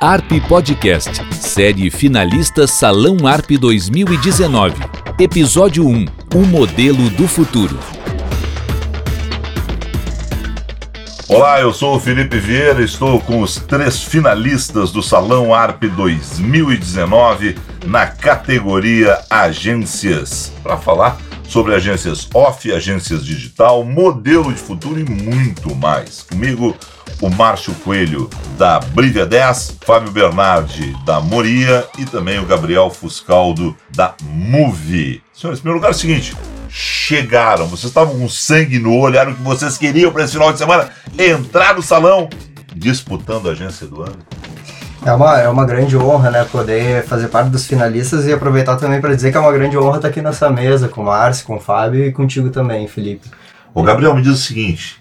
ARP Podcast, série finalista Salão ARP 2019. Episódio 1 O Modelo do Futuro. Olá, eu sou o Felipe Vieira, estou com os três finalistas do Salão ARP 2019 na categoria Agências, para falar sobre agências off, agências digital, modelo de futuro e muito mais. Comigo, o Márcio Coelho da Brivia 10, Fábio Bernardi da Moria e também o Gabriel Fuscaldo da Move. Senhores, em primeiro lugar é o seguinte, chegaram, vocês estavam com sangue no olho, era o que vocês queriam para esse final de semana, entrar no salão disputando a agência do ano. É uma, é uma grande honra, né, poder fazer parte dos finalistas e aproveitar também para dizer que é uma grande honra estar aqui nessa mesa com o Márcio, com o Fábio e contigo também, Felipe. O Gabriel me diz o seguinte: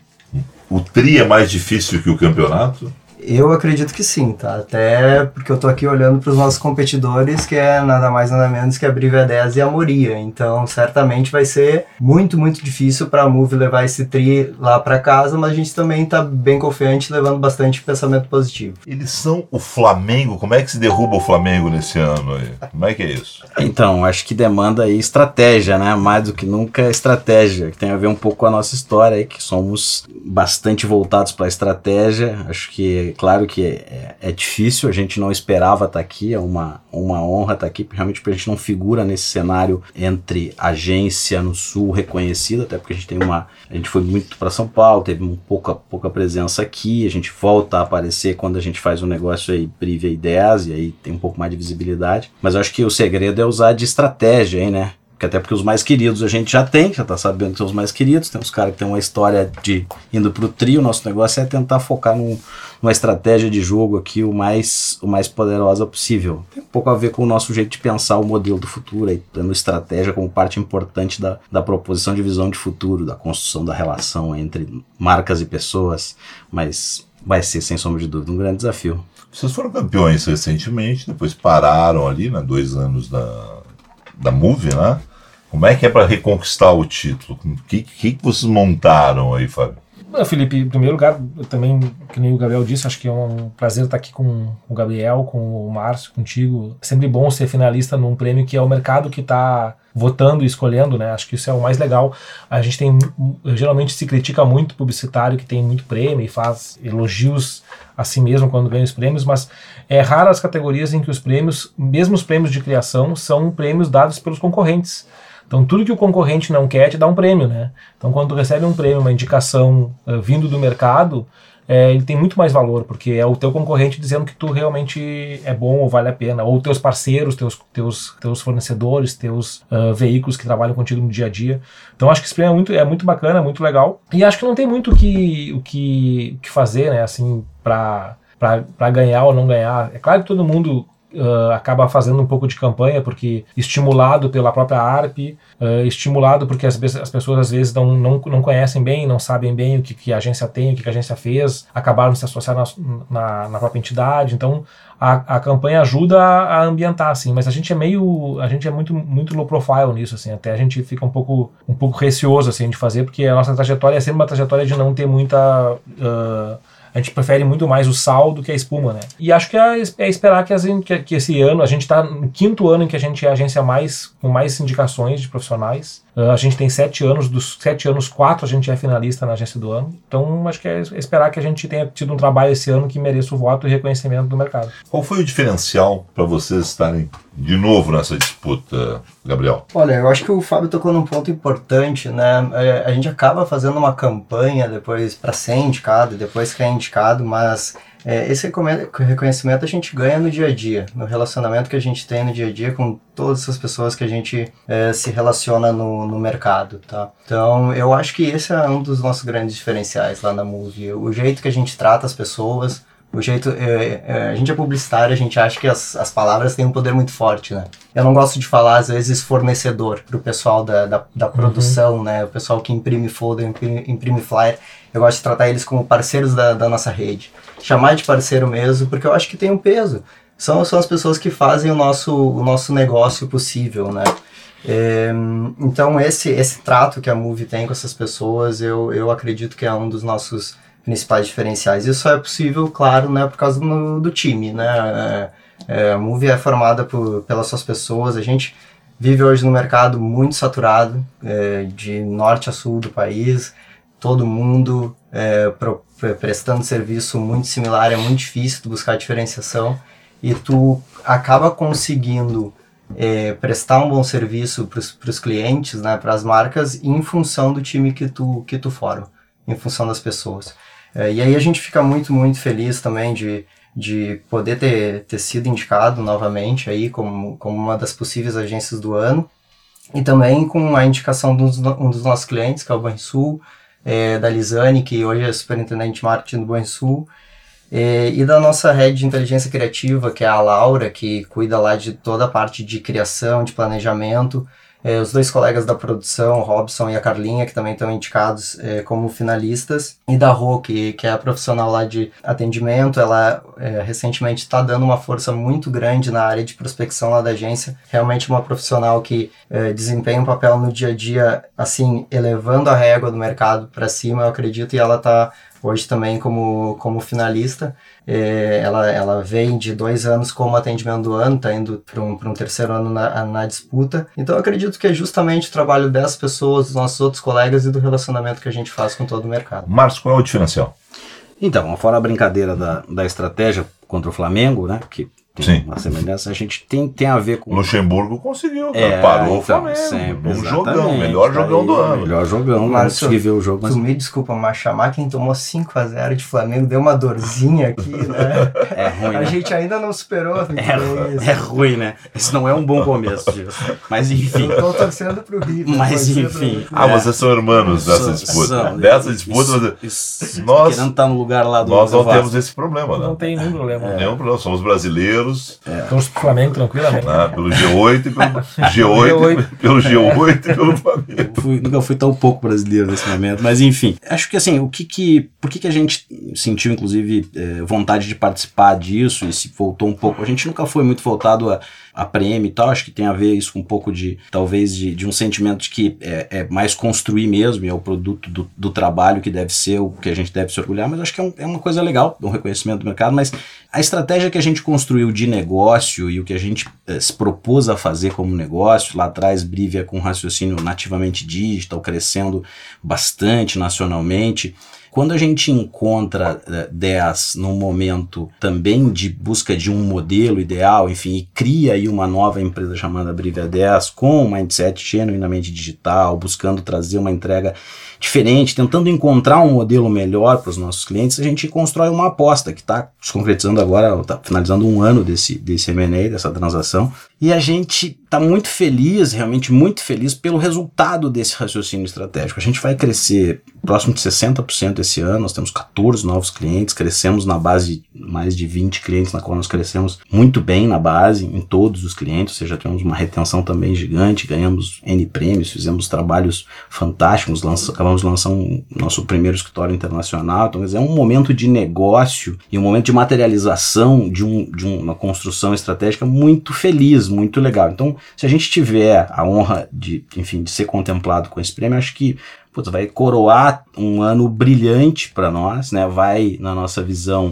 o tri é mais difícil que o campeonato? Eu acredito que sim, tá? Até porque eu tô aqui olhando para os nossos competidores, que é nada mais nada menos que a Brivia 10 e a Moria. Então, certamente vai ser muito, muito difícil para a Move levar esse tri lá para casa, mas a gente também tá bem confiante, levando bastante pensamento positivo. Eles são o Flamengo. Como é que se derruba o Flamengo nesse ano aí? Como é que é isso? Então, acho que demanda aí estratégia, né? Mais do que nunca estratégia, que tem a ver um pouco com a nossa história aí, que somos bastante voltados para a estratégia. Acho que claro que é, é, difícil, a gente não esperava estar tá aqui, é uma, uma honra estar tá aqui, realmente porque a gente não figura nesse cenário entre agência no sul reconhecida, até porque a gente tem uma. A gente foi muito para São Paulo, teve um pouca, pouca presença aqui, a gente volta a aparecer quando a gente faz um negócio aí Privia Ideias, e aí tem um pouco mais de visibilidade. Mas eu acho que o segredo é usar de estratégia aí, né? Porque até porque os mais queridos a gente já tem, já tá sabendo que são os mais queridos. Tem uns caras que tem uma história de indo pro trio. Nosso negócio é tentar focar num, numa estratégia de jogo aqui o mais, o mais poderosa possível. Tem um pouco a ver com o nosso jeito de pensar o modelo do futuro, aí, tendo estratégia como parte importante da, da proposição de visão de futuro, da construção da relação entre marcas e pessoas. Mas vai ser, sem sombra de dúvida, um grande desafio. Vocês foram campeões recentemente, depois pararam ali, né? Dois anos da da Move, né? Como é que é para reconquistar o título? O que, que, que vocês montaram aí, Fábio? Felipe, em primeiro lugar, eu também, que nem o Gabriel disse, acho que é um prazer estar aqui com o Gabriel, com o Márcio, contigo. É sempre bom ser finalista num prêmio que é o mercado que está votando e escolhendo, né? Acho que isso é o mais legal. A gente tem geralmente se critica muito publicitário que tem muito prêmio e faz elogios a si mesmo quando ganha os prêmios, mas é raro as categorias em que os prêmios, mesmo os prêmios de criação, são prêmios dados pelos concorrentes. Então, tudo que o concorrente não quer te dá um prêmio, né? Então, quando tu recebe um prêmio, uma indicação uh, vindo do mercado, é, ele tem muito mais valor, porque é o teu concorrente dizendo que tu realmente é bom ou vale a pena, ou teus parceiros, teus, teus, teus fornecedores, teus uh, veículos que trabalham contigo no dia a dia. Então acho que esse é muito, é muito bacana, muito legal. E acho que não tem muito o que, o que, o que fazer, né, assim, para ganhar ou não ganhar. É claro que todo mundo uh, acaba fazendo um pouco de campanha, porque estimulado pela própria ARP, uh, estimulado porque as, as, pessoas às vezes não, não, não conhecem bem, não sabem bem o que, que a agência tem, o que, que a agência fez, acabaram se associando na, na, na própria entidade, então a, a campanha ajuda a, a ambientar, assim, mas a gente é meio, a gente é muito, muito low profile nisso, assim, até a gente fica um pouco, um pouco receoso, assim, de fazer, porque a nossa trajetória é sempre uma trajetória de não ter muita... Uh, a gente prefere muito mais o sal do que a espuma, né? E acho que é, é esperar que, as, que, que, esse ano, a gente está no quinto ano em que a gente é a agência mais com mais indicações de profissionais. Uh, a gente tem sete anos, dos sete anos, quatro a gente é finalista na agência do ano. Então acho que é esperar que a gente tenha tido um trabalho esse ano que mereça o voto e reconhecimento do mercado. Qual foi o diferencial para vocês estarem de novo nessa disputa, Gabriel? Olha, eu acho que o Fábio tocou num ponto importante, né? É, a gente acaba fazendo uma campanha depois para ser indicado, depois que é indicado, mas é, esse reconhecimento a gente ganha no dia a dia, no relacionamento que a gente tem no dia a dia com todas essas pessoas que a gente é, se relaciona no, no mercado, tá? Então, eu acho que esse é um dos nossos grandes diferenciais lá na Movie, o jeito que a gente trata as pessoas, o jeito. É, é, a gente é publicitário, a gente acha que as, as palavras têm um poder muito forte, né? Eu não gosto de falar, às vezes, fornecedor pro pessoal da, da, da uhum. produção, né? O pessoal que imprime folder, imprime, imprime flyer. Eu gosto de tratar eles como parceiros da, da nossa rede. Chamar de parceiro mesmo, porque eu acho que tem um peso. São, são as pessoas que fazem o nosso, o nosso negócio possível, né? É, então esse esse trato que a Move tem com essas pessoas, eu, eu acredito que é um dos nossos principais diferenciais. Isso é possível, claro, né, por causa do, do time, né? É, a Move é formada por, pelas suas pessoas, a gente vive hoje no mercado muito saturado, é, de norte a sul do país, todo mundo é, pro, prestando serviço muito similar, é muito difícil tu buscar diferenciação e tu acaba conseguindo é, prestar um bom serviço para os clientes, né, para as marcas, em função do time que tu, que tu forma, em função das pessoas. É, e aí a gente fica muito, muito feliz também de, de poder ter, ter sido indicado novamente aí como, como uma das possíveis agências do ano. E também com a indicação de um dos nossos clientes, que é o Banrisul, é, da Lisane, que hoje é superintendente de marketing do Banrisul, é, e da nossa rede de inteligência criativa, que é a Laura, que cuida lá de toda a parte de criação, de planejamento, é, os dois colegas da produção, o Robson e a Carlinha, que também estão indicados é, como finalistas, e da Rô, que, que é a profissional lá de atendimento, ela é, recentemente está dando uma força muito grande na área de prospecção lá da agência, realmente uma profissional que é, desempenha um papel no dia a dia, assim, elevando a régua do mercado para cima, eu acredito, e ela está hoje também como, como finalista. É, ela, ela vem de dois anos como atendimento do ano, está indo para um, um terceiro ano na, na disputa. Então eu acredito que é justamente o trabalho dessas pessoas, dos nossos outros colegas e do relacionamento que a gente faz com todo o mercado. Márcio, qual é o diferencial? Então, fora a brincadeira da, da estratégia contra o Flamengo, né? Que tem Sim. uma semelhança, a gente tem, tem a ver com. Luxemburgo conseguiu, é, parou então, o Flamengo. Sempre, um jogão, melhor jogão do ano. Melhor jogão, mas consegui ver o jogo. Mas... Tu me desculpa, mas chamar quem tomou 5x0 de Flamengo deu uma dorzinha aqui, né? É ruim. A né? gente ainda não superou. É, é ruim, né? Isso não é um bom começo disso. Mas enfim. Eu tô torcendo pro River. Mas enfim. Ah, vocês são irmãos dessa disputa. São, dessa disputa. Isso, isso, nós, querendo estar no lugar lá do. Nós não temos esse problema, né? Não tem nenhum problema. Nenhum problema. Somos brasileiros. É. Então, pro Flamengo tranquilamente. Ah, pelo G8 e pelo G8, pelo G8 e pelo Flamengo. Fui, nunca fui tão pouco brasileiro nesse momento, mas enfim. Acho que assim, o que que. Por que, que a gente sentiu, inclusive, eh, vontade de participar disso e se voltou um pouco? A gente nunca foi muito voltado a a prêmio e tal, acho que tem a ver isso com um pouco de, talvez, de, de um sentimento de que é, é, mais construir mesmo, e é o produto do, do, trabalho que deve ser o que a gente deve se orgulhar, mas acho que é, um, é uma coisa legal, um reconhecimento do mercado, mas a estratégia que a gente construiu de negócio e o que a gente é, se propôs a fazer como negócio, lá atrás Brivia com raciocínio nativamente digital, crescendo bastante nacionalmente, quando a gente encontra uh, eh, 10 num momento também de busca de um modelo ideal, enfim, e cria aí uma nova empresa chamada Brivia 10 com um mindset genuinamente digital, buscando trazer uma entrega diferente, tentando encontrar um modelo melhor para os nossos clientes, a gente constrói uma aposta que está se concretizando agora, está finalizando um ano desse, desse M&A, dessa transação, e a gente está muito feliz, realmente muito feliz pelo resultado desse raciocínio estratégico. A gente vai crescer próximo de 60% esse ano, nós temos 14 novos clientes, crescemos na base de mais de 20 clientes, na qual nós crescemos muito bem na base, em todos os clientes, ou seja, temos uma retenção também gigante, ganhamos N prêmios, fizemos trabalhos fantásticos, lança, de lançar um, nosso primeiro escritório internacional, então é um momento de negócio e um momento de materialização de, um, de uma construção estratégica muito feliz, muito legal. Então, se a gente tiver a honra de, enfim, de ser contemplado com esse prêmio, acho que putz, vai coroar um ano brilhante para nós, né? Vai, na nossa visão,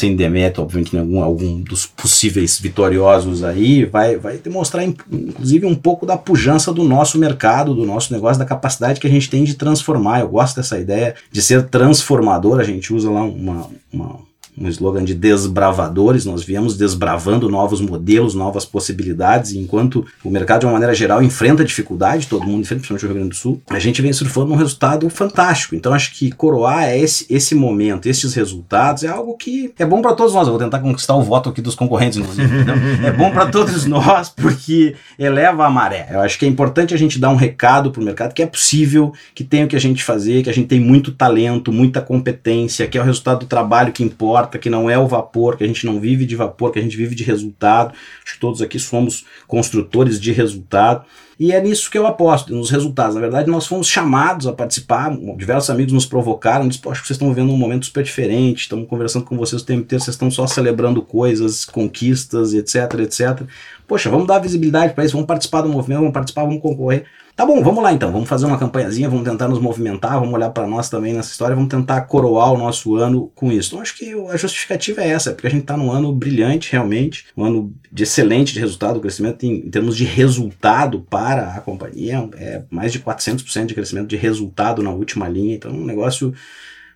sem demérito, obviamente, em algum, algum dos possíveis vitoriosos aí, vai, vai demonstrar, inclusive, um pouco da pujança do nosso mercado, do nosso negócio, da capacidade que a gente tem de transformar. Eu gosto dessa ideia de ser transformador, a gente usa lá uma, uma um slogan de desbravadores, nós viemos desbravando novos modelos, novas possibilidades, enquanto o mercado, de uma maneira geral, enfrenta dificuldade, todo mundo enfrenta, principalmente o Rio Grande do Sul, a gente vem surfando um resultado fantástico. Então, acho que coroar é esse, esse momento, esses resultados, é algo que é bom para todos nós. Eu vou tentar conquistar o voto aqui dos concorrentes, inclusive. Então, é bom para todos nós, porque eleva a maré. Eu acho que é importante a gente dar um recado para o mercado que é possível, que tem o que a gente fazer, que a gente tem muito talento, muita competência, que é o resultado do trabalho que importa que não é o vapor, que a gente não vive de vapor, que a gente vive de resultado. Acho que todos aqui somos construtores de resultado. E é nisso que eu aposto, nos resultados. Na verdade, nós fomos chamados a participar, diversos amigos nos provocaram, disse, acho que vocês estão vivendo um momento super diferente, estamos conversando com vocês o tempo inteiro, vocês estão só celebrando coisas, conquistas, etc, etc. Poxa, vamos dar visibilidade para isso, vamos participar do movimento, vamos participar, vamos concorrer. Tá bom, vamos lá então, vamos fazer uma campanhazinha, vamos tentar nos movimentar, vamos olhar para nós também nessa história, vamos tentar coroar o nosso ano com isso. Então acho que a justificativa é essa, porque a gente está num ano brilhante realmente, um ano de excelente de resultado, crescimento em, em termos de resultado para a companhia é mais de 400% de crescimento de resultado na última linha, então é um negócio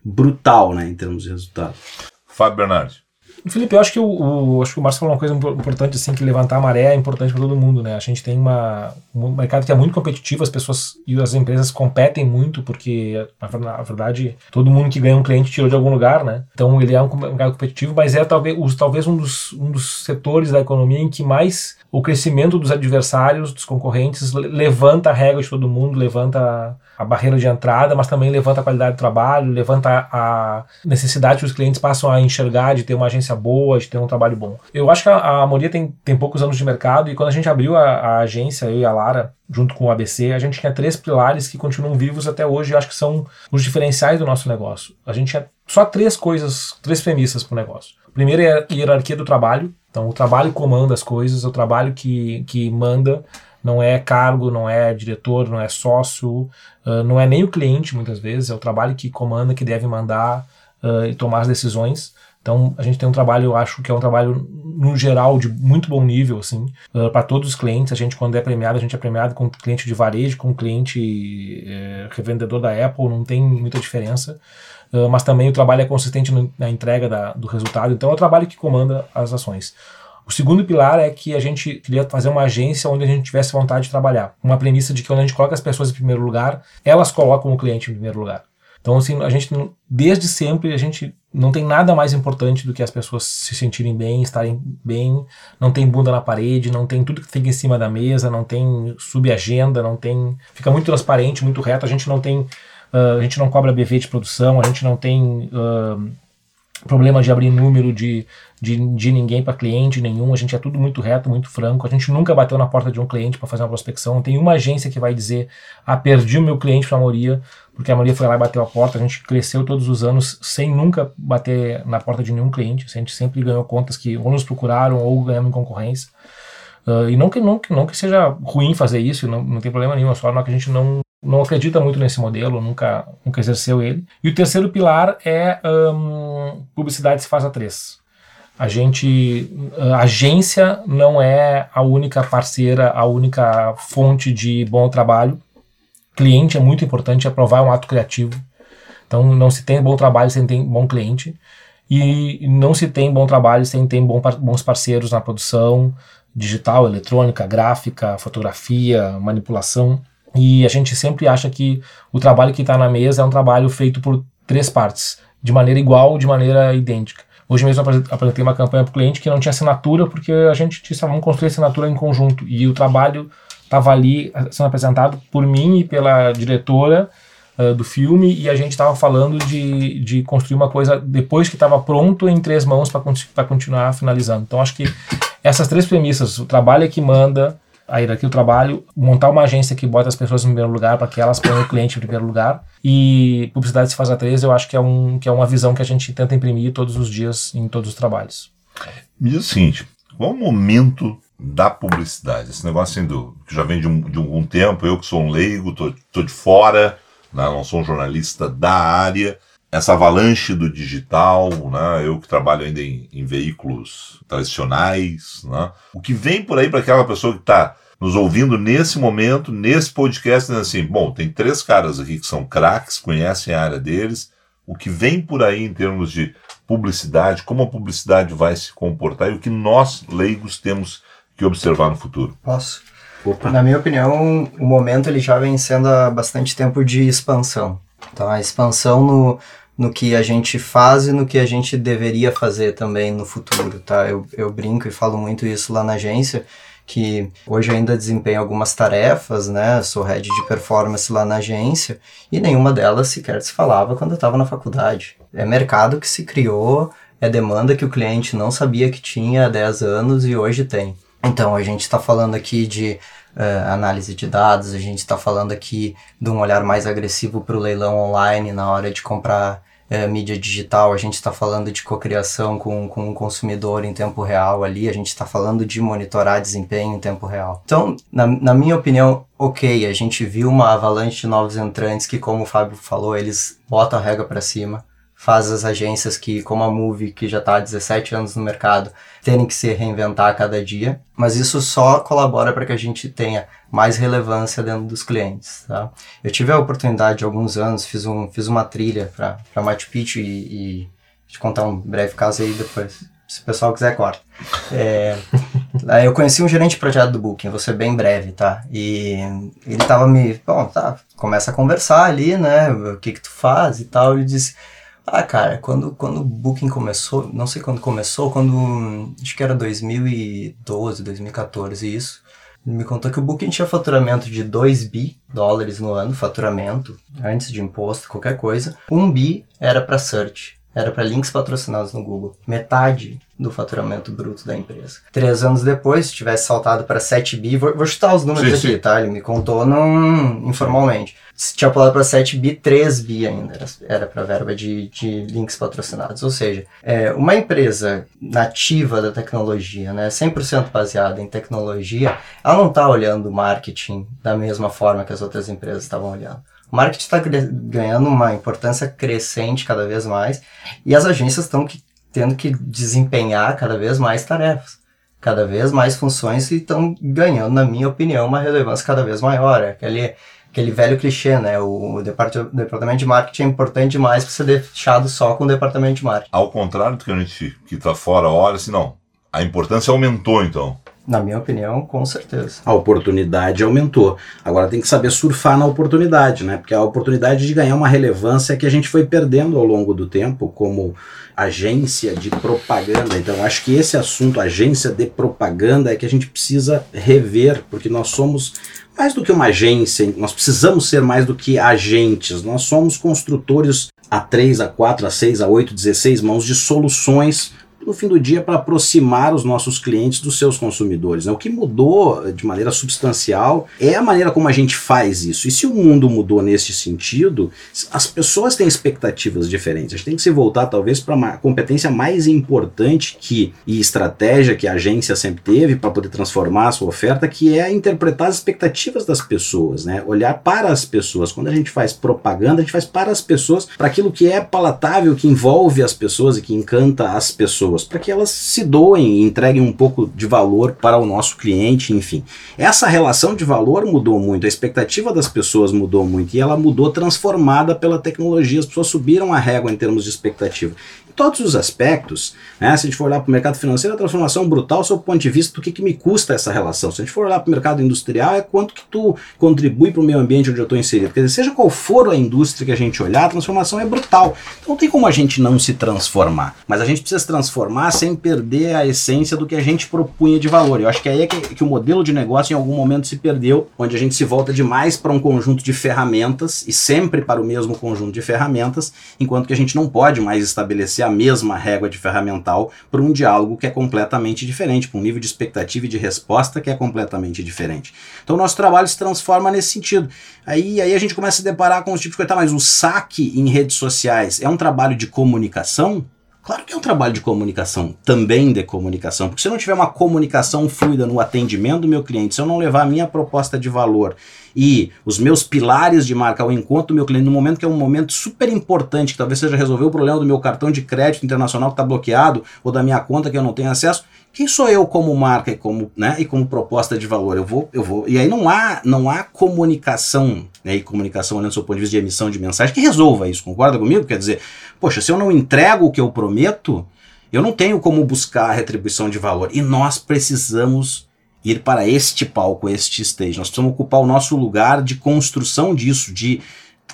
brutal, né, em termos de resultado. Fábio Bernardi. Felipe, eu acho que o, o, acho que o Márcio falou uma coisa importante, assim, que levantar a maré é importante para todo mundo, né? A gente tem uma, um mercado que é muito competitivo, as pessoas e as empresas competem muito, porque, na verdade, todo mundo que ganha um cliente tirou de algum lugar, né? Então, ele é um mercado competitivo, mas é talvez, talvez um, dos, um dos setores da economia em que mais o crescimento dos adversários, dos concorrentes, levanta a régua de todo mundo, levanta a barreira de entrada, mas também levanta a qualidade do trabalho, levanta a necessidade que os clientes passam a enxergar de ter uma agência boa, de ter um trabalho bom. Eu acho que a, Moria tem, tem poucos anos de mercado e quando a gente abriu a, a agência, eu e a Lara, junto com o ABC, a gente tinha três pilares que continuam vivos até hoje e acho que são os diferenciais do nosso negócio. A gente tinha só três coisas, três premissas para o negócio. Primeiro é a hierarquia do trabalho, então, o trabalho comanda as coisas, é o trabalho que, que manda, não é cargo, não é diretor, não é sócio, uh, não é nem o cliente, muitas vezes, é o trabalho que comanda, que deve mandar uh, e tomar as decisões. Então, a gente tem um trabalho, eu acho que é um trabalho, no geral, de muito bom nível, assim, uh, para todos os clientes. A gente, quando é premiado, a gente é premiado com cliente de varejo, com cliente eh, revendedor da Apple, não tem muita diferença. Ah, mas também o trabalho é consistente na entrega da, do resultado. Então é o trabalho que comanda as ações. O segundo pilar é que a gente queria fazer uma agência onde a gente tivesse vontade de trabalhar. Uma premissa de que quando a gente coloca as pessoas em primeiro lugar, elas colocam o cliente em primeiro lugar. Então, assim, a gente, desde sempre, a gente não tem nada mais importante do que as pessoas se sentirem bem, estarem bem, não tem bunda na parede, não tem tudo que fica em cima da mesa, não tem subagenda, não tem. Fica muito transparente, muito reto, a gente não tem Uh, a gente não cobra BV de produção, a gente não tem uh, problema de abrir número de, de, de ninguém para cliente nenhum, a gente é tudo muito reto, muito franco, a gente nunca bateu na porta de um cliente para fazer uma prospecção, não tem uma agência que vai dizer, ah, perdi o meu cliente para a Moria, porque a Moria foi lá e bateu a porta, a gente cresceu todos os anos sem nunca bater na porta de nenhum cliente, a gente sempre ganhou contas que ou nos procuraram ou ganhamos em concorrência. Uh, e não que, não, que, não que seja ruim fazer isso, não, não tem problema nenhum, é só que a gente não, não acredita muito nesse modelo, nunca, nunca exerceu ele. E o terceiro pilar é um, publicidade se faz a três. A gente, a agência não é a única parceira, a única fonte de bom trabalho. Cliente é muito importante, aprovar é um ato criativo. Então não se tem bom trabalho sem ter bom cliente. E não se tem bom trabalho sem ter bons parceiros na produção digital, eletrônica, gráfica, fotografia, manipulação. E a gente sempre acha que o trabalho que está na mesa é um trabalho feito por três partes, de maneira igual, de maneira idêntica. Hoje mesmo eu apresentei uma campanha para o cliente que não tinha assinatura, porque a gente disse, ah, vamos construir assinatura em conjunto. E o trabalho estava ali sendo apresentado por mim e pela diretora uh, do filme, e a gente estava falando de, de construir uma coisa depois que estava pronto em três mãos para continuar finalizando. Então acho que essas três premissas, o trabalho é que manda, a hierarquia do trabalho, montar uma agência que bota as pessoas em primeiro lugar para que elas ponham o cliente em primeiro lugar e publicidade se faz a três, eu acho que é, um, que é uma visão que a gente tenta imprimir todos os dias em todos os trabalhos. Me diz o seguinte, qual o momento da publicidade? Esse negócio assim do, que já vem de, um, de algum tempo, eu que sou um leigo, tô, tô de fora, né, não sou um jornalista da área, essa avalanche do digital, né? eu que trabalho ainda em, em veículos tradicionais, né? o que vem por aí para aquela pessoa que está nos ouvindo nesse momento, nesse podcast, dizendo assim: bom, tem três caras aqui que são craques, conhecem a área deles, o que vem por aí em termos de publicidade, como a publicidade vai se comportar e o que nós, leigos, temos que observar no futuro. Posso? Opa. Na minha opinião, o momento ele já vem sendo há bastante tempo de expansão. Então, a expansão no, no que a gente faz e no que a gente deveria fazer também no futuro, tá? Eu, eu brinco e falo muito isso lá na agência, que hoje ainda desempenho algumas tarefas, né? Sou head de performance lá na agência e nenhuma delas sequer se falava quando eu estava na faculdade. É mercado que se criou é demanda que o cliente não sabia que tinha há 10 anos e hoje tem. Então, a gente está falando aqui de uh, análise de dados, a gente está falando aqui de um olhar mais agressivo para o leilão online na hora de comprar uh, mídia digital, a gente está falando de cocriação com, com o consumidor em tempo real ali, a gente está falando de monitorar desempenho em tempo real. Então, na, na minha opinião, ok, a gente viu uma avalanche de novos entrantes que, como o Fábio falou, eles botam a régua para cima faz as agências que, como a Movie, que já está há 17 anos no mercado, terem que se reinventar a cada dia, mas isso só colabora para que a gente tenha mais relevância dentro dos clientes. Tá? Eu tive a oportunidade há alguns anos, fiz, um, fiz uma trilha para Machu Picchu e, e te contar um breve caso aí depois. Se o pessoal quiser, corta. É, eu conheci um gerente de projeto do Booking, vou ser bem breve, tá? E ele tava me. Bom, tá, começa a conversar ali, né? O que que tu faz e tal. Ele disse: ah, cara, quando, quando o Booking começou, não sei quando começou, quando. Acho que era 2012, 2014, isso. Ele me contou que o Booking tinha faturamento de 2 bi dólares no ano, faturamento, antes de imposto, qualquer coisa. 1 bi era para search, era para links patrocinados no Google. Metade do faturamento bruto da empresa. Três anos depois, se tivesse saltado para 7 bi, vou, vou chutar os números sim, aqui, sim. tá? Ele me contou num, informalmente se tinha pulado para 7 bi, 3 bi ainda era, para verba de, de links patrocinados. Ou seja, é, uma empresa nativa da tecnologia, né, 100% baseada em tecnologia, ela não está olhando o marketing da mesma forma que as outras empresas estavam olhando. O marketing está ganhando uma importância crescente cada vez mais e as agências estão tendo que desempenhar cada vez mais tarefas cada vez mais funções e estão ganhando, na minha opinião, uma relevância cada vez maior. É aquele aquele velho clichê, né? O, departamento de marketing é importante demais para ser deixado só com o departamento de marketing. Ao contrário do que a gente que está fora olha, assim, não. A importância aumentou, então. Na minha opinião, com certeza. A oportunidade aumentou. Agora tem que saber surfar na oportunidade, né? Porque a oportunidade de ganhar uma relevância que a gente foi perdendo ao longo do tempo como agência de propaganda. Então acho que esse assunto, agência de propaganda, é que a gente precisa rever, porque nós somos mais do que uma agência, nós precisamos ser mais do que agentes. Nós somos construtores a 3, a 4, a 6, a 8, 16 mãos de soluções no fim do dia para aproximar os nossos clientes dos seus consumidores. Né? O que mudou de maneira substancial é a maneira como a gente faz isso. E se o mundo mudou nesse sentido, as pessoas têm expectativas diferentes. A gente tem que se voltar talvez para uma competência mais importante que e estratégia que a agência sempre teve para poder transformar a sua oferta, que é interpretar as expectativas das pessoas, né? Olhar para as pessoas. Quando a gente faz propaganda, a gente faz para as pessoas, para aquilo que é palatável, que envolve as pessoas e que encanta as pessoas pessoas, para que elas se doem e entreguem um pouco de valor para o nosso cliente, enfim. Essa relação de valor mudou muito, a expectativa das pessoas mudou muito e ela mudou transformada pela tecnologia. As pessoas subiram a régua em termos de expectativa todos os aspectos, né? se a gente for olhar para o mercado financeiro, a transformação brutal sob o ponto de vista do que, que me custa essa relação. Se a gente for olhar para o mercado industrial, é quanto que tu contribui para o meio ambiente onde eu estou inserido. Quer dizer, seja qual for a indústria que a gente olhar, a transformação é brutal. Então não tem como a gente não se transformar. Mas a gente precisa se transformar sem perder a essência do que a gente propunha de valor. Eu acho que aí é que, que o modelo de negócio em algum momento se perdeu, onde a gente se volta demais para um conjunto de ferramentas e sempre para o mesmo conjunto de ferramentas, enquanto que a gente não pode mais estabelecer a mesma régua de ferramental para um diálogo que é completamente diferente, para um nível de expectativa e de resposta que é completamente diferente. Então, nosso trabalho se transforma nesse sentido. Aí, aí a gente começa a se deparar com os tipos de coisa, tá, mas o saque em redes sociais é um trabalho de comunicação? Claro que é um trabalho de comunicação, também de comunicação, porque se eu não tiver uma comunicação fluida no atendimento do meu cliente, se eu não levar a minha proposta de valor e os meus pilares de marca ao encontro do meu cliente no momento que é um momento super importante, que talvez seja resolver o problema do meu cartão de crédito internacional que está bloqueado ou da minha conta que eu não tenho acesso, quem sou eu como marca e como, né, e como proposta de valor? Eu vou, eu vou. E aí não há, não há comunicação, né, e comunicação olhando do seu ponto de vista de emissão de mensagem que resolva isso. Concorda comigo? Quer dizer, poxa, se eu não entrego o que eu prometo, eu não tenho como buscar a retribuição de valor. E nós precisamos ir para este palco, este stage. Nós precisamos ocupar o nosso lugar de construção disso, de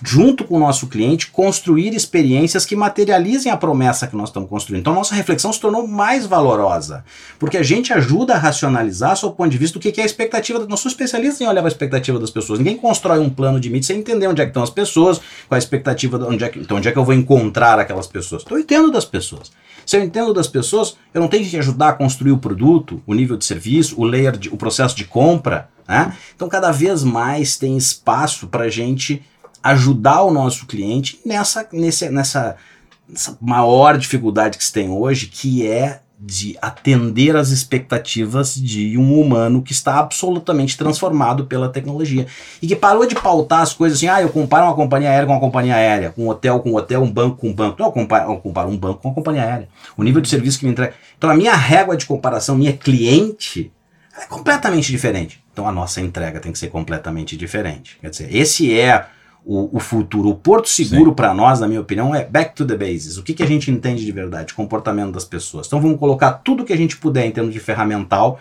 junto com o nosso cliente, construir experiências que materializem a promessa que nós estamos construindo. Então, nossa reflexão se tornou mais valorosa, porque a gente ajuda a racionalizar, sob o ponto de vista do que é a expectativa. Nós somos especialistas em olhar a expectativa das pessoas. Ninguém constrói um plano de mídia sem entender onde é que estão as pessoas, qual é a expectativa, onde é que, então onde é que eu vou encontrar aquelas pessoas. Então, eu entendo das pessoas. Se eu entendo das pessoas, eu não tenho que ajudar a construir o produto, o nível de serviço, o layer, de, o processo de compra. Né? Então, cada vez mais tem espaço para a gente ajudar o nosso cliente nessa, nesse, nessa, nessa maior dificuldade que se tem hoje, que é de atender às expectativas de um humano que está absolutamente transformado pela tecnologia e que parou de pautar as coisas assim, ah, eu comparo uma companhia aérea com uma companhia aérea, um hotel com um hotel, um banco com um banco. Não, eu comparo, eu comparo um banco com uma companhia aérea. O nível de serviço que me entrega. Então a minha régua de comparação, minha cliente, é completamente diferente. Então a nossa entrega tem que ser completamente diferente. Quer dizer, esse é o, o futuro. O porto seguro para nós, na minha opinião, é back to the bases. O que, que a gente entende de verdade? Comportamento das pessoas. Então vamos colocar tudo que a gente puder em termos de ferramental,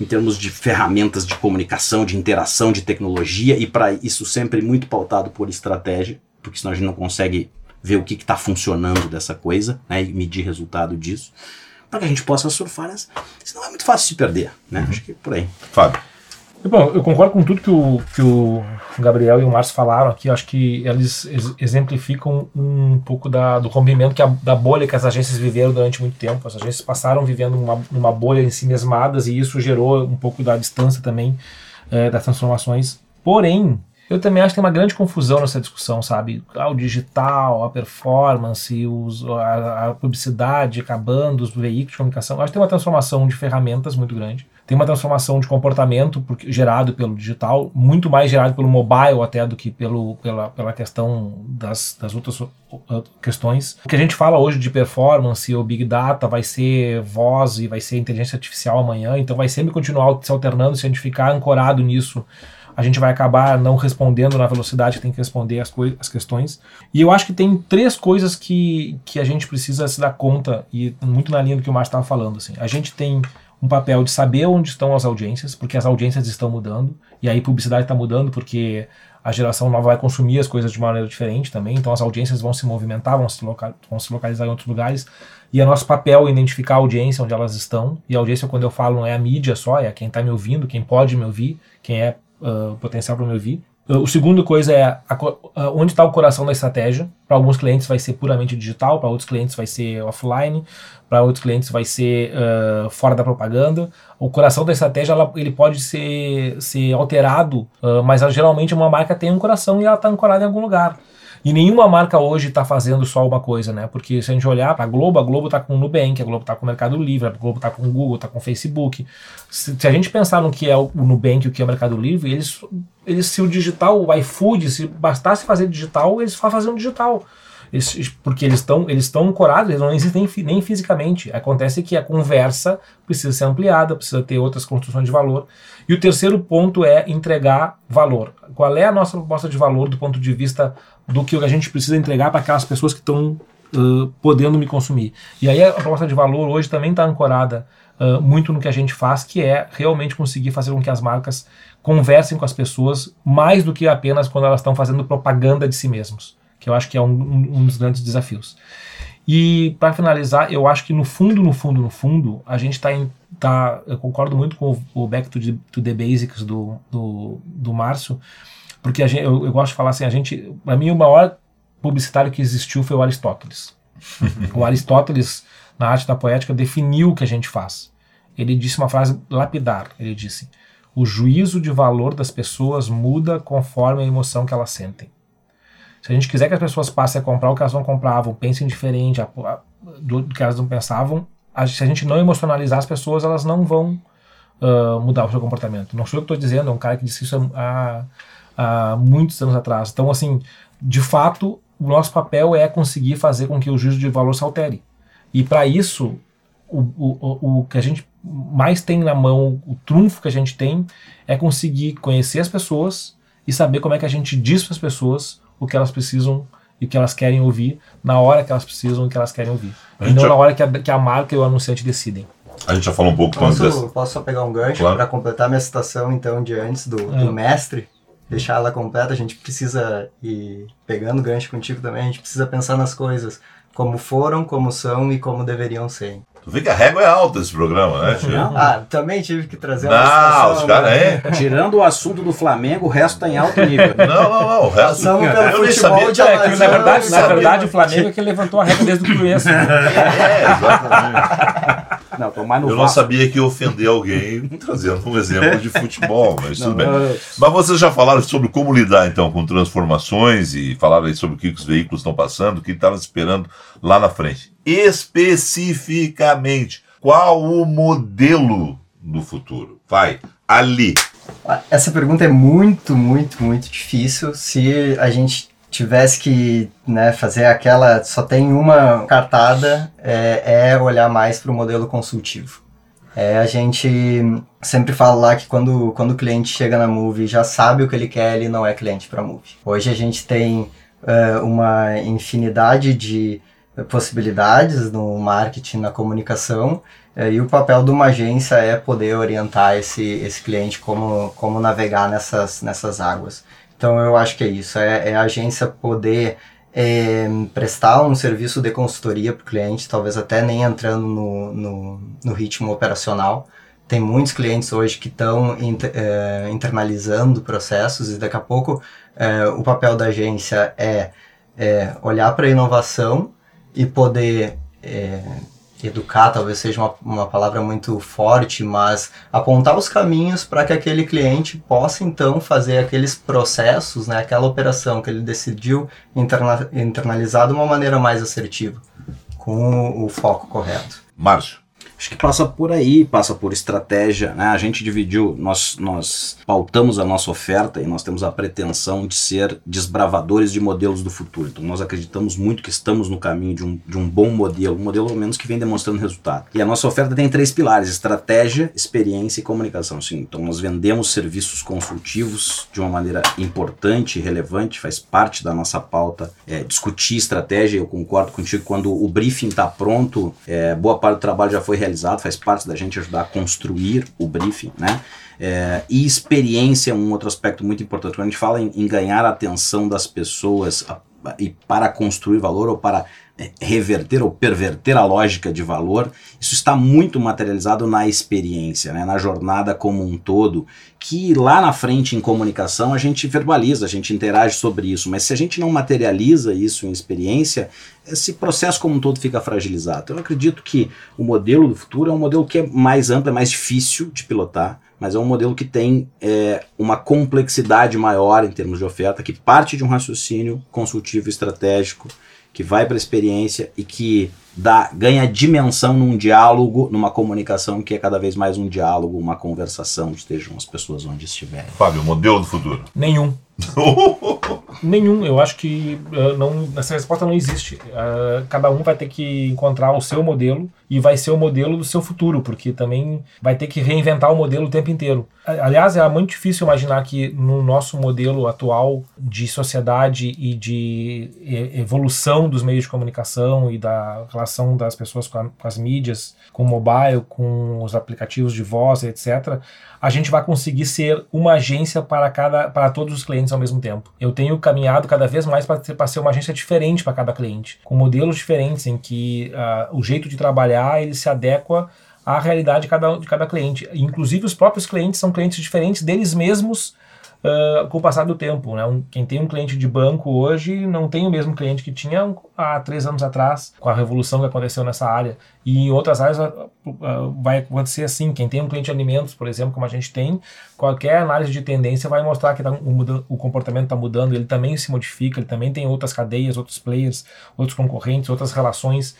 em termos de ferramentas de comunicação, de interação, de tecnologia, e para isso sempre muito pautado por estratégia, porque senão a gente não consegue ver o que está funcionando dessa coisa né, e medir resultado disso, para que a gente possa surfar essa. Senão é muito fácil se perder. Né? Uhum. Acho que é por aí. Fábio. Bom, eu concordo com tudo que o, que o Gabriel e o Márcio falaram aqui. Acho que eles exemplificam um pouco da, do rompimento que a, da bolha que as agências viveram durante muito tempo. As agências passaram vivendo uma, uma bolha em si mesmadas e isso gerou um pouco da distância também é, das transformações. Porém, eu também acho que tem uma grande confusão nessa discussão, sabe? Ah, o digital, a performance, os, a, a publicidade acabando, os veículos de comunicação. Eu acho que tem uma transformação de ferramentas muito grande tem uma transformação de comportamento porque, gerado pelo digital, muito mais gerado pelo mobile até do que pelo, pela, pela questão das, das outras questões. O que a gente fala hoje de performance ou big data vai ser voz e vai ser inteligência artificial amanhã, então vai sempre continuar se alternando, se a gente ficar ancorado nisso a gente vai acabar não respondendo na velocidade que tem que responder as, as questões. E eu acho que tem três coisas que, que a gente precisa se dar conta, e muito na linha do que o Márcio estava falando. Assim. A gente tem um papel de saber onde estão as audiências, porque as audiências estão mudando, e aí publicidade está mudando porque a geração nova vai consumir as coisas de maneira diferente também, então as audiências vão se movimentar, vão se, local, vão se localizar em outros lugares, e é nosso papel identificar a audiência onde elas estão, e a audiência, quando eu falo, não é a mídia só, é quem está me ouvindo, quem pode me ouvir, quem é uh, potencial para me ouvir. O segundo coisa é a, a, onde está o coração da estratégia. Para alguns clientes vai ser puramente digital, para outros clientes vai ser offline, para outros clientes vai ser uh, fora da propaganda. O coração da estratégia ela, ele pode ser, ser alterado, uh, mas geralmente uma marca tem um coração e ela está ancorada em algum lugar. E nenhuma marca hoje está fazendo só uma coisa, né? Porque se a gente olhar para a Globo, a Globo está com o Nubank, a Globo está com o Mercado Livre, a Globo está com o Google, está com o Facebook. Se, se, a gente pensar no que é o Nubank e o que é o Mercado Livre, eles, eles se o digital, o iFood, se bastasse fazer digital, eles fazem digital. Eles, porque eles estão eles estão ancorados, eles não existem nem fisicamente. Acontece que a conversa precisa ser ampliada, precisa ter outras construções de valor. E o terceiro ponto é entregar valor. Qual é a nossa proposta de valor do ponto de vista do que a gente precisa entregar para aquelas pessoas que estão uh, podendo me consumir? E aí a proposta de valor hoje também está ancorada uh, muito no que a gente faz, que é realmente conseguir fazer com que as marcas conversem com as pessoas mais do que apenas quando elas estão fazendo propaganda de si mesmos que eu acho que é um, um dos grandes desafios. E para finalizar, eu acho que no fundo, no fundo, no fundo, a gente está em. Tá, eu concordo muito com o, o Back to the, to the Basics do, do, do Márcio, porque a gente, eu, eu gosto de falar assim: a gente. Para mim, o maior publicitário que existiu foi o Aristóteles. o Aristóteles, na arte da poética, definiu o que a gente faz. Ele disse uma frase lapidar: ele disse, o juízo de valor das pessoas muda conforme a emoção que elas sentem. Se a gente quiser que as pessoas passem a comprar o que elas não compravam, pensem diferente do, que elas não pensavam, se a gente não emocionalizar as pessoas, elas não vão uh, mudar o seu comportamento. Não sou eu que estou dizendo, é um cara que disse isso há, há muitos anos atrás. Então, assim, de fato, o nosso papel é conseguir fazer com que o juízo de valor se altere. E para isso, o, o, o que a gente mais tem na mão, o trunfo que a gente tem, é conseguir conhecer as pessoas e saber como é que a gente diz para as pessoas o que elas precisam e o que elas querem ouvir, na hora que elas precisam e o que elas querem ouvir. E não já... na hora que a, que a marca e o anunciante decidem. A gente já falou um pouco posso, Posso só pegar um gancho claro. para completar minha citação então de antes do, é. do mestre? Deixar ela completa, a gente precisa ir pegando gancho contigo também, a gente precisa pensar nas coisas como foram, como são e como deveriam ser. Tu vê que a régua é alta esse programa, né, Chico? Ah, também tive que trazer uma Não, os caras, né? hein? Tirando o assunto do Flamengo, o resto tá em alto nível. Não, não, não. O resto. Pelo eu nem futebol sabia. de É, que, na verdade, na verdade, o Flamengo é que levantou a regra desde o começo. né? É, exatamente. Não, tô mais no Eu não sabia que ia ofender alguém trazendo um exemplo de futebol, mas tudo Não, bem. não. Mas vocês já falaram sobre como lidar então com transformações e falaram aí sobre o que os veículos estão passando, o que nos esperando lá na frente. Especificamente, qual o modelo do futuro? Vai, ali. Essa pergunta é muito, muito, muito difícil. Se a gente tivesse que né, fazer aquela só tem uma cartada, é, é olhar mais para o modelo consultivo. É, a gente sempre fala lá que quando, quando o cliente chega na Move já sabe o que ele quer, ele não é cliente para Move. Hoje a gente tem é, uma infinidade de possibilidades no marketing, na comunicação, é, e o papel de uma agência é poder orientar esse, esse cliente como, como navegar nessas, nessas águas. Então eu acho que é isso, é, é a agência poder é, prestar um serviço de consultoria para o cliente, talvez até nem entrando no, no, no ritmo operacional. Tem muitos clientes hoje que estão inter, é, internalizando processos e daqui a pouco é, o papel da agência é, é olhar para a inovação e poder é, educar, talvez seja uma, uma palavra muito forte, mas apontar os caminhos para que aquele cliente possa então fazer aqueles processos, né, aquela operação que ele decidiu interna, internalizar de uma maneira mais assertiva, com o, o foco correto. Márcio. Acho que passa por aí, passa por estratégia, né? A gente dividiu, nós, nós pautamos a nossa oferta e nós temos a pretensão de ser desbravadores de modelos do futuro. Então nós acreditamos muito que estamos no caminho de um, de um bom modelo, um modelo ao menos que vem demonstrando resultado. E a nossa oferta tem três pilares: estratégia, experiência e comunicação. Sim, então nós vendemos serviços consultivos de uma maneira importante relevante, faz parte da nossa pauta é, discutir estratégia. Eu concordo contigo, quando o briefing está pronto, é, boa parte do trabalho já foi realizado realizado, faz parte da gente ajudar a construir o briefing, né? É, e experiência é um outro aspecto muito importante. Quando a gente fala em, em ganhar a atenção das pessoas a, e para construir valor ou para reverter ou perverter a lógica de valor, isso está muito materializado na experiência, né? na jornada como um todo, que lá na frente em comunicação a gente verbaliza, a gente interage sobre isso, mas se a gente não materializa isso em experiência, esse processo como um todo fica fragilizado. Eu acredito que o modelo do futuro é um modelo que é mais amplo, é mais difícil de pilotar, mas é um modelo que tem é, uma complexidade maior em termos de oferta, que parte de um raciocínio consultivo estratégico, que vai para a experiência e que dá, ganha dimensão num diálogo, numa comunicação que é cada vez mais um diálogo, uma conversação, estejam as pessoas onde estiverem. Fábio, modelo do futuro. Nenhum. Nenhum, eu acho que uh, não, essa resposta não existe. Uh, cada um vai ter que encontrar o seu modelo e vai ser o modelo do seu futuro, porque também vai ter que reinventar o modelo o tempo inteiro. Aliás, é muito difícil imaginar que no nosso modelo atual de sociedade e de evolução dos meios de comunicação e da relação das pessoas com, a, com as mídias, com o mobile, com os aplicativos de voz, etc., a gente vai conseguir ser uma agência para, cada, para todos os clientes ao mesmo tempo. Eu tenho caminhado cada vez mais para ser uma agência diferente para cada cliente, com modelos diferentes em que uh, o jeito de trabalhar ele se adequa à realidade de cada, de cada cliente. Inclusive os próprios clientes são clientes diferentes deles mesmos Uh, com o passar do tempo. Né? Um, quem tem um cliente de banco hoje não tem o mesmo cliente que tinha há três anos atrás, com a revolução que aconteceu nessa área. E outras áreas uh, uh, vai acontecer assim. Quem tem um cliente de alimentos, por exemplo, como a gente tem, qualquer análise de tendência vai mostrar que tá, o, o, comportamento está mudando, ele também se modifica, ele também tem outras cadeias, outros players, outros concorrentes, outras relações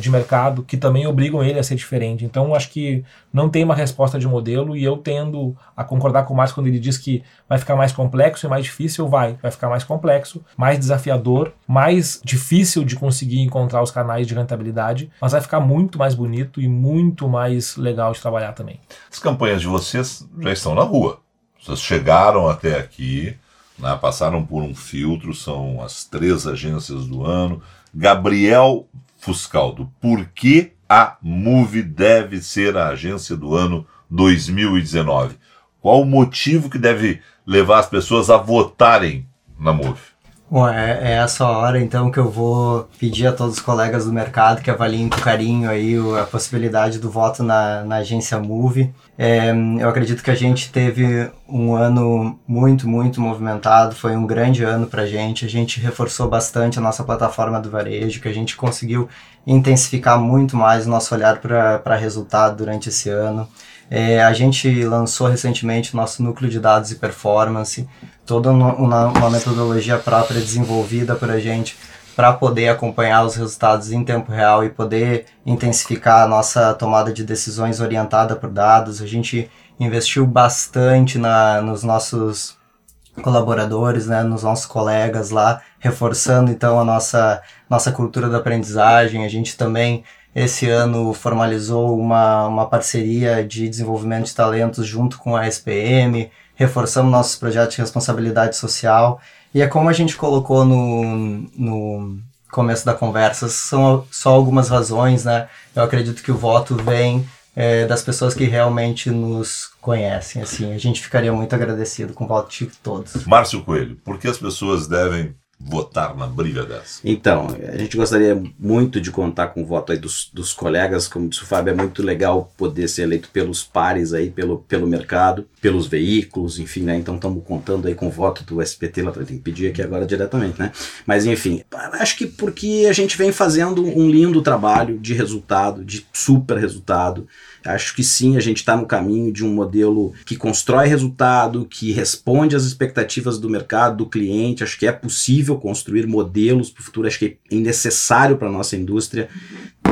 de mercado que também obrigam ele a ser diferente. Então, acho que não tem uma resposta de modelo e eu tendo a concordar com o Márcio quando ele diz que vai ficar mais complexo e mais difícil, vai. Vai ficar mais complexo, mais desafiador, mais difícil de conseguir encontrar os canais de rentabilidade, mas vai ficar muito mais bonito e muito mais legal de trabalhar também. As campanhas de vocês já estão na rua. Vocês chegaram até aqui, né, passaram por um filtro, são as três agências do ano. Gabriel Fuscaldo, por que a Move deve ser a agência do ano 2019? Qual o motivo que deve levar as pessoas a votarem na Move? Bom, é, é, essa hora então que eu vou pedir a todos os colegas do mercado que avaliem com carinho aí a possibilidade do voto na, na agência Move. É, eu acredito que a gente teve um ano muito, muito movimentado, foi um grande ano para a gente. A gente reforçou bastante a nossa plataforma do varejo, que a gente conseguiu intensificar muito mais o nosso olhar para resultado durante esse ano. É, a gente lançou recentemente o nosso núcleo de dados e performance, toda uma, uma metodologia própria desenvolvida para a gente para poder acompanhar os resultados em tempo real e poder intensificar a nossa tomada de decisões orientada por dados. A gente investiu bastante na, nos nossos colaboradores, né, nos nossos colegas lá, reforçando então a nossa, nossa cultura da aprendizagem. A gente também esse ano formalizou uma, uma parceria de desenvolvimento de talentos junto com a SPM, reforçamos nossos projetos de responsabilidade social. E é como a gente colocou no, no começo da conversa, são só algumas razões, né? Eu acredito que o voto vem é, das pessoas que realmente nos conhecem. Assim, a gente ficaria muito agradecido com o voto de todos. Márcio Coelho, por que as pessoas devem votar na briga dessa? Então, a gente gostaria muito de contar com o voto aí dos, dos colegas, como disse o Fábio, é muito legal poder ser eleito pelos pares aí, pelo, pelo mercado, pelos veículos, enfim, né? Então estamos contando aí com o voto do SPT, lá tem que pedir aqui agora diretamente, né? Mas enfim, acho que porque a gente vem fazendo um lindo trabalho de resultado, de super resultado, Acho que sim, a gente está no caminho de um modelo que constrói resultado, que responde às expectativas do mercado, do cliente. Acho que é possível construir modelos para o futuro. Acho que é necessário para a nossa indústria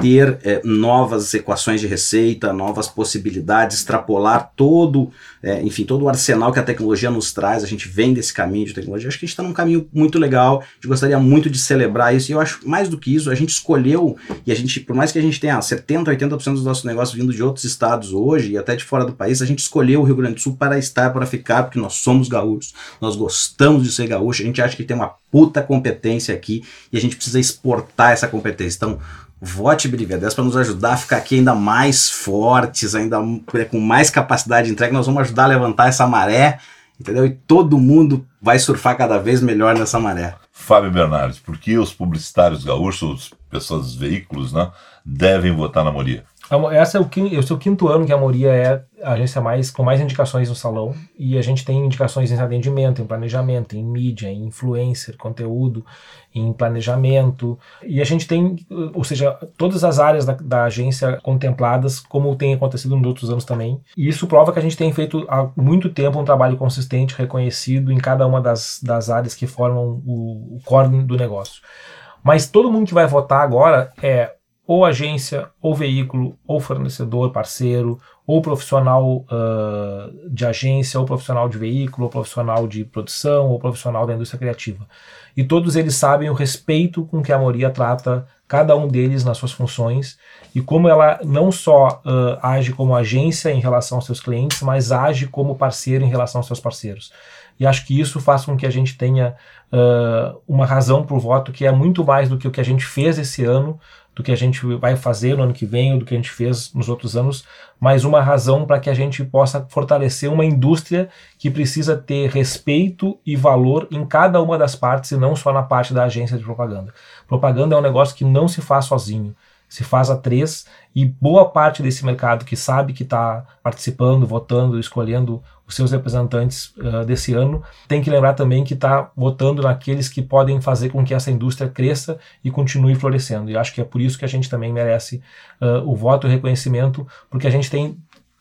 ter é, novas equações de receita, novas possibilidades, extrapolar todo, é, enfim, todo o arsenal que a tecnologia nos traz. A gente vem desse caminho de tecnologia. Acho que a gente está num caminho muito legal. A gente gostaria muito de celebrar isso. E eu acho mais do que isso, a gente escolheu e a gente, por mais que a gente tenha 70, 80% dos nossos negócios vindo de outros estados hoje e até de fora do país, a gente escolheu o Rio Grande do Sul para estar, para ficar, porque nós somos gaúchos, nós gostamos de ser gaúcho, a gente acha que tem uma puta competência aqui e a gente precisa exportar essa competência. Então, vote Brigadeiros para nos ajudar a ficar aqui ainda mais fortes, ainda com mais capacidade de entrega. Nós vamos ajudar a levantar essa maré, entendeu? E todo mundo vai surfar cada vez melhor nessa maré. Fábio Bernardes, por que os publicitários gaúchos, pessoas veículos, né, devem votar na Moria? Essa é o, esse é o quinto ano que a Moria é a agência mais, com mais indicações no salão e a gente tem indicações em atendimento, em planejamento, em mídia, em influencer, conteúdo, em planejamento e a gente tem, ou seja, todas as áreas da, da agência contempladas como tem acontecido nos outros anos também e isso prova que a gente tem feito há muito tempo um trabalho consistente, reconhecido em cada uma das, das áreas que formam o, o core do negócio. Mas todo mundo que vai votar agora é ou agência, ou veículo, ou fornecedor, parceiro, ou profissional uh, de agência, ou profissional de veículo, ou profissional de produção, ou profissional da indústria criativa. E todos eles sabem o respeito com que a Moria trata cada um deles nas suas funções e como ela não só uh, age como agência em relação aos seus clientes, mas age como parceiro em relação aos seus parceiros. E acho que isso faz com que a gente tenha uh, uma razão para o voto que é muito mais do que o que a gente fez esse ano, do que a gente vai fazer no ano que vem ou do que a gente fez nos outros anos, mas uma razão para que a gente possa fortalecer uma indústria que precisa ter respeito e valor em cada uma das partes e não só na parte da agência de propaganda. Propaganda é um negócio que não se faz sozinho se faz a três e boa parte desse mercado que sabe que está participando, votando, escolhendo os seus representantes uh, desse ano, tem que lembrar também que está votando naqueles que podem fazer com que essa indústria cresça e continue florescendo. E acho que é por isso que a gente também merece uh, o voto e o reconhecimento, porque a gente tem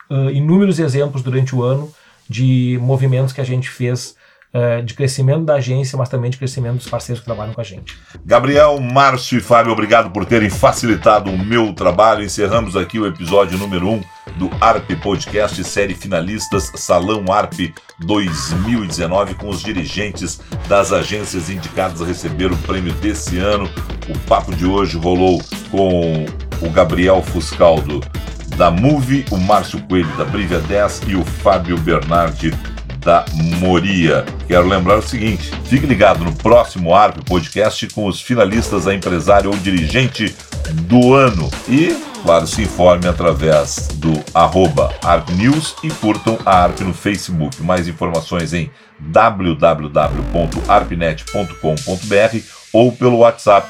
uh, inúmeros exemplos durante o ano de movimentos que a gente fez é, de crescimento da agência, mas também de crescimento dos parceiros que trabalham com a gente. Gabriel, Márcio e Fábio, obrigado por terem facilitado o meu trabalho. Encerramos aqui o episódio número 1 um do ARP Podcast, série finalistas Salão ARP 2019, com os dirigentes das agências indicadas a receber o prêmio desse ano. O papo de hoje rolou com o Gabriel Fuscaldo da Move, o Márcio Coelho da Brivia 10 e o Fábio Bernardi da Moria. Quero lembrar o seguinte: fique ligado no próximo ARP Podcast com os finalistas a empresário ou dirigente do ano. E claro, se informe através do arroba Arp News e curtam a Arp no Facebook. Mais informações em www.arpnet.com.br ou pelo WhatsApp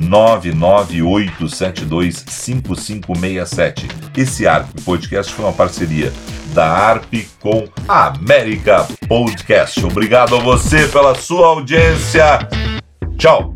51998725567. Esse ARP Podcast foi uma parceria da ARP com a América Podcast. Obrigado a você pela sua audiência. Tchau!